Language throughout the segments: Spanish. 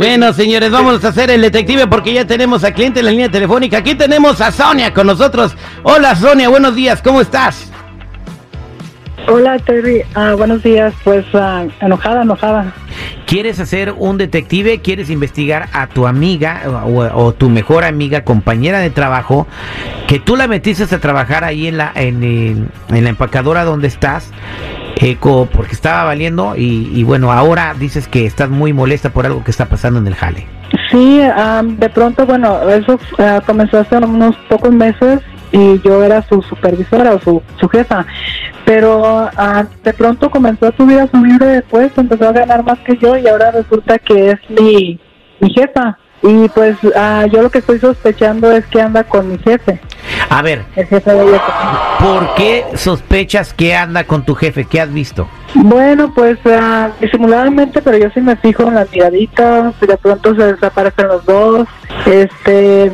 Bueno, señores, vamos a hacer el detective porque ya tenemos a cliente en la línea telefónica. Aquí tenemos a Sonia con nosotros. Hola, Sonia, buenos días, ¿cómo estás? Hola Terry, Ah, buenos días. Pues ah, enojada, enojada. ¿Quieres hacer un detective? ¿Quieres investigar a tu amiga o, o tu mejor amiga, compañera de trabajo, que tú la metiste a trabajar ahí en la, en la empacadora donde estás? Eh, co- porque estaba valiendo y, y bueno, ahora dices que estás muy molesta por algo que está pasando en el jale. Sí, ah, de pronto, bueno, eso ah, comenzó hace unos pocos meses y yo era su supervisora o su, su jefa. Pero ah, de pronto comenzó a subir a subir de puesto, empezó a ganar más que yo y ahora resulta que es mi, jefa. Y pues ah, yo lo que estoy sospechando es que anda con mi jefe, A ver. ¿por qué sospechas que anda con tu jefe? ¿Qué has visto? Bueno, pues ah, disimuladamente, pero yo sí me fijo en las miraditas, y de pronto se desaparecen los dos. Este,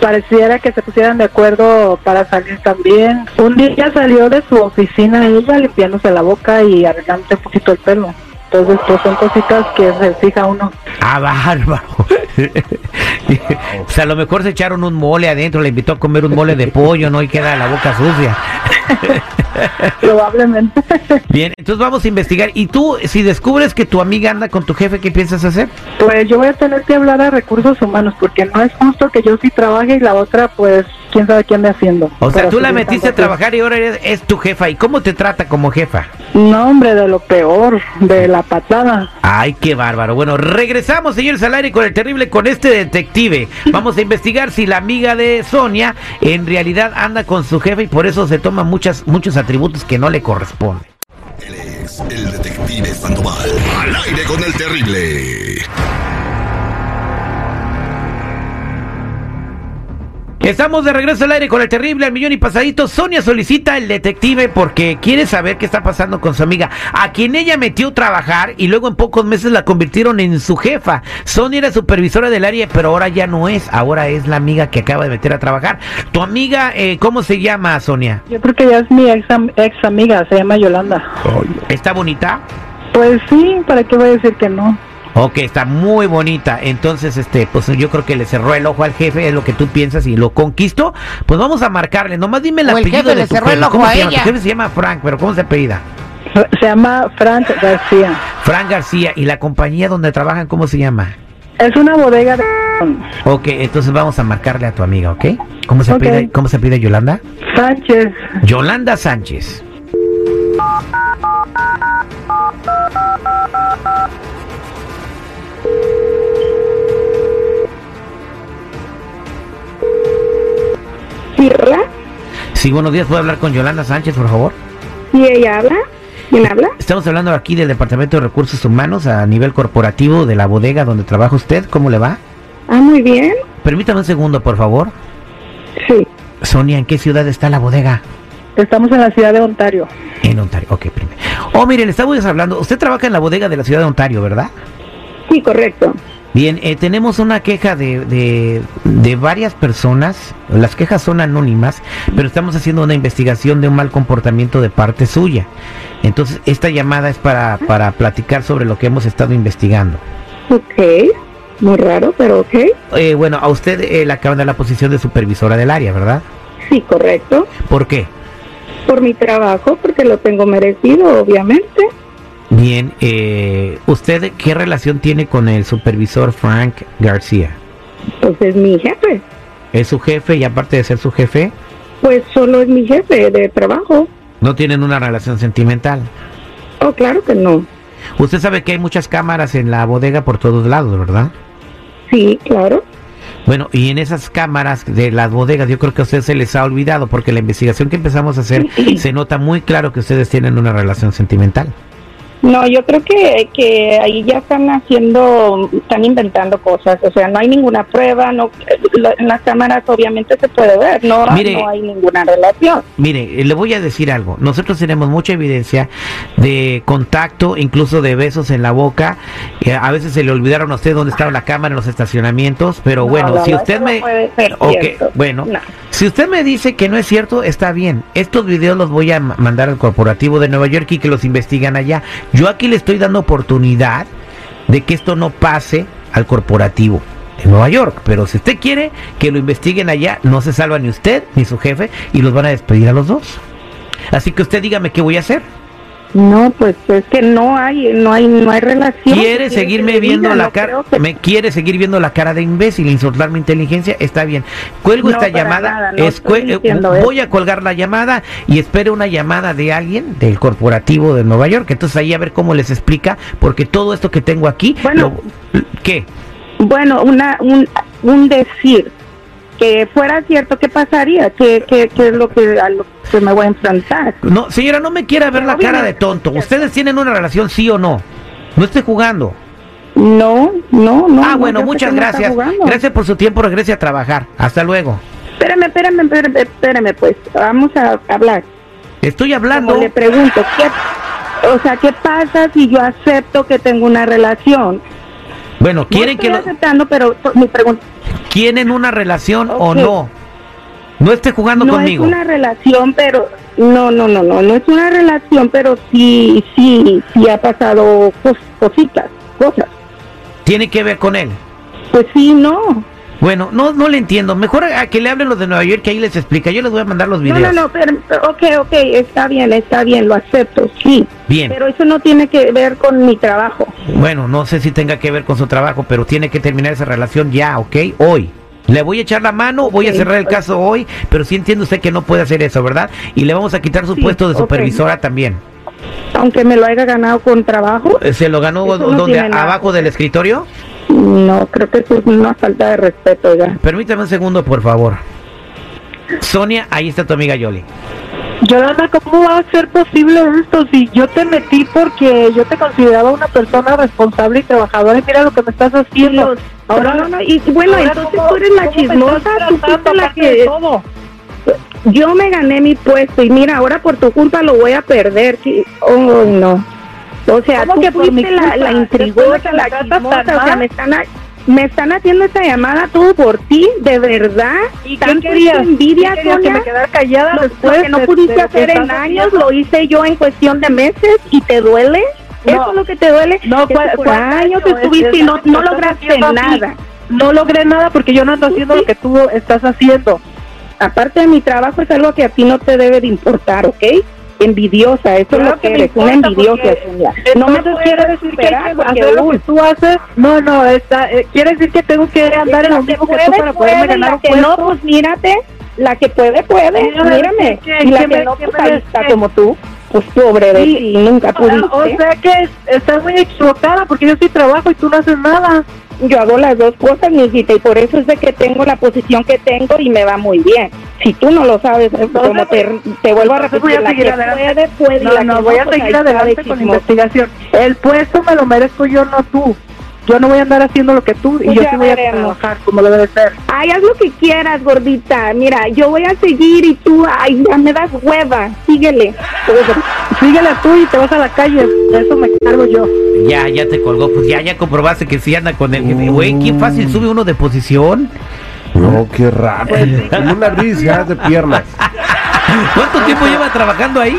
pareciera que se pusieran de acuerdo para salir también. Un día salió de su oficina ella limpiándose la boca y arreglándose un poquito el pelo. Entonces, pues son cositas que se fija uno. Ah, bárbaro. o sea, a lo mejor se echaron un mole adentro, le invitó a comer un mole de pollo, ¿no? Y queda la boca sucia. Probablemente. Bien, entonces vamos a investigar. Y tú, si descubres que tu amiga anda con tu jefe, ¿qué piensas hacer? Pues yo voy a tener que hablar a recursos humanos porque no es justo que yo sí trabaje y la otra, pues, quién sabe qué ande haciendo. O sea, tú la metiste a trabajar y ahora eres- es tu jefa. ¿Y cómo te trata como jefa? No, hombre, de lo peor, de la patada. Ay, qué bárbaro. Bueno, regresamos, señores, al aire con el terrible, con este detective. Vamos a investigar si la amiga de Sonia en realidad anda con su jefe y por eso se toma muchas, muchos atributos que no le corresponden. Él es el detective Sandoval. Al aire con el terrible. Estamos de regreso al aire con el terrible al millón y pasadito. Sonia solicita el detective porque quiere saber qué está pasando con su amiga, a quien ella metió a trabajar y luego en pocos meses la convirtieron en su jefa. Sonia era supervisora del área, pero ahora ya no es, ahora es la amiga que acaba de meter a trabajar. Tu amiga, eh, ¿cómo se llama, Sonia? Yo creo que ella es mi ex, am- ex amiga, se llama Yolanda. ¿Está bonita? Pues sí, ¿para qué voy a decir que no? Ok, está muy bonita. Entonces, este, pues yo creo que le cerró el ojo al jefe, es lo que tú piensas y lo conquistó. Pues vamos a marcarle. Nomás dime el O el apellido jefe de le tu cerró el jefe. ojo ¿Cómo a se llama? Tu ella. jefe se llama Frank, pero ¿cómo se apellida? Se llama Frank García. Frank García. ¿Y la compañía donde trabajan cómo se llama? Es una bodega de... Ok, entonces vamos a marcarle a tu amiga, ¿ok? ¿Cómo se Ok. pide, cómo se pide Yolanda? Sánchez. Yolanda Sánchez. Sí, hola. Sí, buenos días. ¿Puedo hablar con Yolanda Sánchez, por favor? ¿Y ella habla? ¿Quién habla? Estamos hablando aquí del Departamento de Recursos Humanos a nivel corporativo de la bodega donde trabaja usted. ¿Cómo le va? Ah, muy bien. Permítame un segundo, por favor. Sí. Sonia, ¿en qué ciudad está la bodega? Estamos en la ciudad de Ontario. En Ontario. Ok, primero. Oh, mire, le estamos hablando. Usted trabaja en la bodega de la ciudad de Ontario, ¿verdad? Sí, correcto. Bien, eh, tenemos una queja de, de, de varias personas. Las quejas son anónimas, pero estamos haciendo una investigación de un mal comportamiento de parte suya. Entonces, esta llamada es para, para platicar sobre lo que hemos estado investigando. Ok. Muy raro, pero ok. Eh, bueno, a usted eh, le acaban de dar la posición de supervisora del área, ¿verdad? Sí, correcto. ¿Por qué? Por mi trabajo, porque lo tengo merecido, obviamente. Bien, eh, ¿usted qué relación tiene con el supervisor Frank García? Pues es mi jefe. ¿Es su jefe y aparte de ser su jefe, Pues solo es mi jefe de trabajo. no tienen una relación sentimental? Oh, claro que no. Usted sabe que hay muchas cámaras en la bodega por todos lados, ¿verdad? Sí, claro. Bueno, y en esas cámaras de las bodegas yo creo que a usted se les ha olvidado porque la investigación que empezamos a hacer se nota muy claro que ustedes tienen una relación sentimental. No, yo creo que, que ahí ya están haciendo, están inventando cosas. O sea, no hay ninguna prueba, no, en las cámaras obviamente se puede ver, no, Mire. no hay ninguna relación. Mire, eh, le voy a decir algo. Nosotros tenemos mucha evidencia de contacto, incluso de besos en la boca. A veces se le olvidaron a usted dónde estaba la cámara en los estacionamientos, pero No, bueno, no, si usted me... puede ser bueno, No. Si usted me dice que no es cierto, está bien. Estos videos los voy a ma- mandar al corporativo de Nueva York y que los investigan allá. Yo aquí le estoy dando oportunidad de que esto no pase al corporativo en Nueva York. Pero si usted quiere que lo investiguen allá, no se salva ni usted ni su jefe y los van a despedir a los dos. Así que usted dígame qué voy a hacer. No, pues es que no hay, no hay, no hay relación. ¿Quiere seguirme viendo diga? la No cara? que- ¿Me quiere seguir viendo la cara de imbécil, insultar mi inteligencia? Está bien. Cuelgo No, esta llamada. nada, no eh, voy a colgar la llamada y espero una llamada de alguien del corporativo de Nueva York. Entonces ahí a ver cómo les explica, porque todo esto que tengo aquí. Bueno. lo- ¿Qué? Bueno, una, un, un decir que fuera cierto, ¿qué pasaría? ¿Qué, qué, qué es lo que, a lo que me voy a enfrentar? No, señora, no me quiera ver Pero la cara de tonto. ¿Ustedes tienen una relación sí o no? No esté jugando. No, no, no. ah, no, bueno, muchas que gracias. Gracias por su tiempo. Regrese a trabajar. Hasta luego. Espérame, espérame, espérame, espérame, pues, vamos a hablar. Estoy hablando. Como le pregunto, ¿qué, o sea, ¿qué pasa si yo acepto que tengo una relación? Bueno, ¿quieren no que estoy lo, aceptando, pero mi pregunta quieren una relación o no? No esté jugando no conmigo. es una relación, pero no, no, no, no, no es una relación, pero sí, sí, sí ha pasado cos- cositas, cosas. Tiene que ver con él. Pues sí, no. Bueno, no, no le entiendo. Mejor a que le hablen los de Nueva York que ahí les explica. Yo les voy a mandar los No, videos. no, no, pero, pero, ok, ok, está bien, está bien, lo acepto, sí. Bien. Pero eso no tiene que ver con mi trabajo. Bueno, no sé si tenga que ver con su trabajo, pero tiene que terminar esa relación ya, ¿ok? Hoy. Le voy a echar la mano, voy a cerrar el caso hoy, pero sí entiende usted que no puede hacer eso, ¿verdad? Y le vamos a quitar su Sí, puesto de supervisora también. Aunque me lo haya ganado con trabajo, ¿Se lo ganó no donde? ¿Abajo del escritorio? No, creo que eso es una falta de respeto ya. Permítame un segundo, por favor. Sonia, ahí está tu amiga Yoli. Yolanda, ¿cómo va a ser posible esto si yo te metí porque yo te consideraba una persona responsable y trabajadora y mira lo que me estás haciendo? Ahora no, no, y bueno, entonces ¿cómo- tú eres la chismosa, tú fuiste la que yo me gané mi puesto y mira, ahora por tu culpa lo voy a perder. Oh, no. O sea, ¿Cómo tú que fuiste la, la intrigosa, la tan chismosa, o sea, me están, a- me están haciendo esta llamada todo por ti, de verdad. ¿Y qué ¿Tanto querías? envidia, ¿Qué querías, que Sonia? me quedara callada Lo, después lo que no de- pudiste de hacer en años lo hice yo en cuestión de meses y te duele. No. Eso es lo que te duele. No, que ¿cuál- por cuál años año? estuviste Es- y no, no lograste nada. No logré nada porque yo no ando haciendo lo que tú estás haciendo. Aparte de mi trabajo es algo que a ti no te debe de importar, ¿ok? Envidiosa, eso es Claro lo que me eres, una envidiosa. No me quiere decir que hay que hacer lo que tú haces. No, no, está, eh, quiere decir que tengo que andar en lo que mismo que tú para poderme ganar un que no, pues mírate, la que puede, puede, Mírame, mírame. ¿qué- Y la que no, pues ahí está como tú, pues pobre de Sí. ti, nunca pudiste. O sea que estás muy equivocada porque yo sí trabajo y tú no haces nada. Yo hago las dos cosas, mijita, y por eso es de que tengo la posición que tengo y me va muy bien. Si tú no lo sabes, eh, como te, te vuelvo a entonces voy repetir, a la seguir que adelante. puede, No, la que no, voy a pues seguir adelante con la investigación. El puesto me lo merezco yo, no tú. Yo no voy a andar haciendo lo que tú y Pues yo sí voy a trabajar como debe de ser. Ay, haz lo que quieras, gordita. Mira, yo voy a seguir y tú, ay, ya me das hueva. Síguele. Síguela tú y te vas a la calle. De eso me cargo yo. Ya, ya te colgó. Pues ya, ya comprobaste que sí anda con el jefe. Güey, qué fácil sube uno de posición. No, qué raro. Como una risa de piernas. ¿Cuánto tiempo lleva trabajando ahí?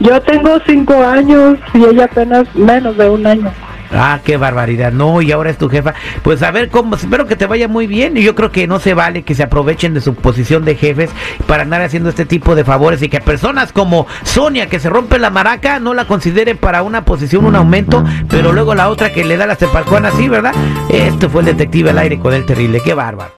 Yo tengo cinco años y ella apenas menos de un año. Ah, qué barbaridad. No, y ahora es tu jefa. Pues a ver cómo, espero que te vaya muy bien. Y yo creo que no se vale que se aprovechen de su posición de jefes para andar haciendo este tipo de favores y que personas como Sonia, que se rompe la maraca, no la consideren para una posición, un aumento, pero luego la otra que le da la cepalcuana así, ¿verdad? Esto fue el detective al aire con el terrible. Qué bárbaro.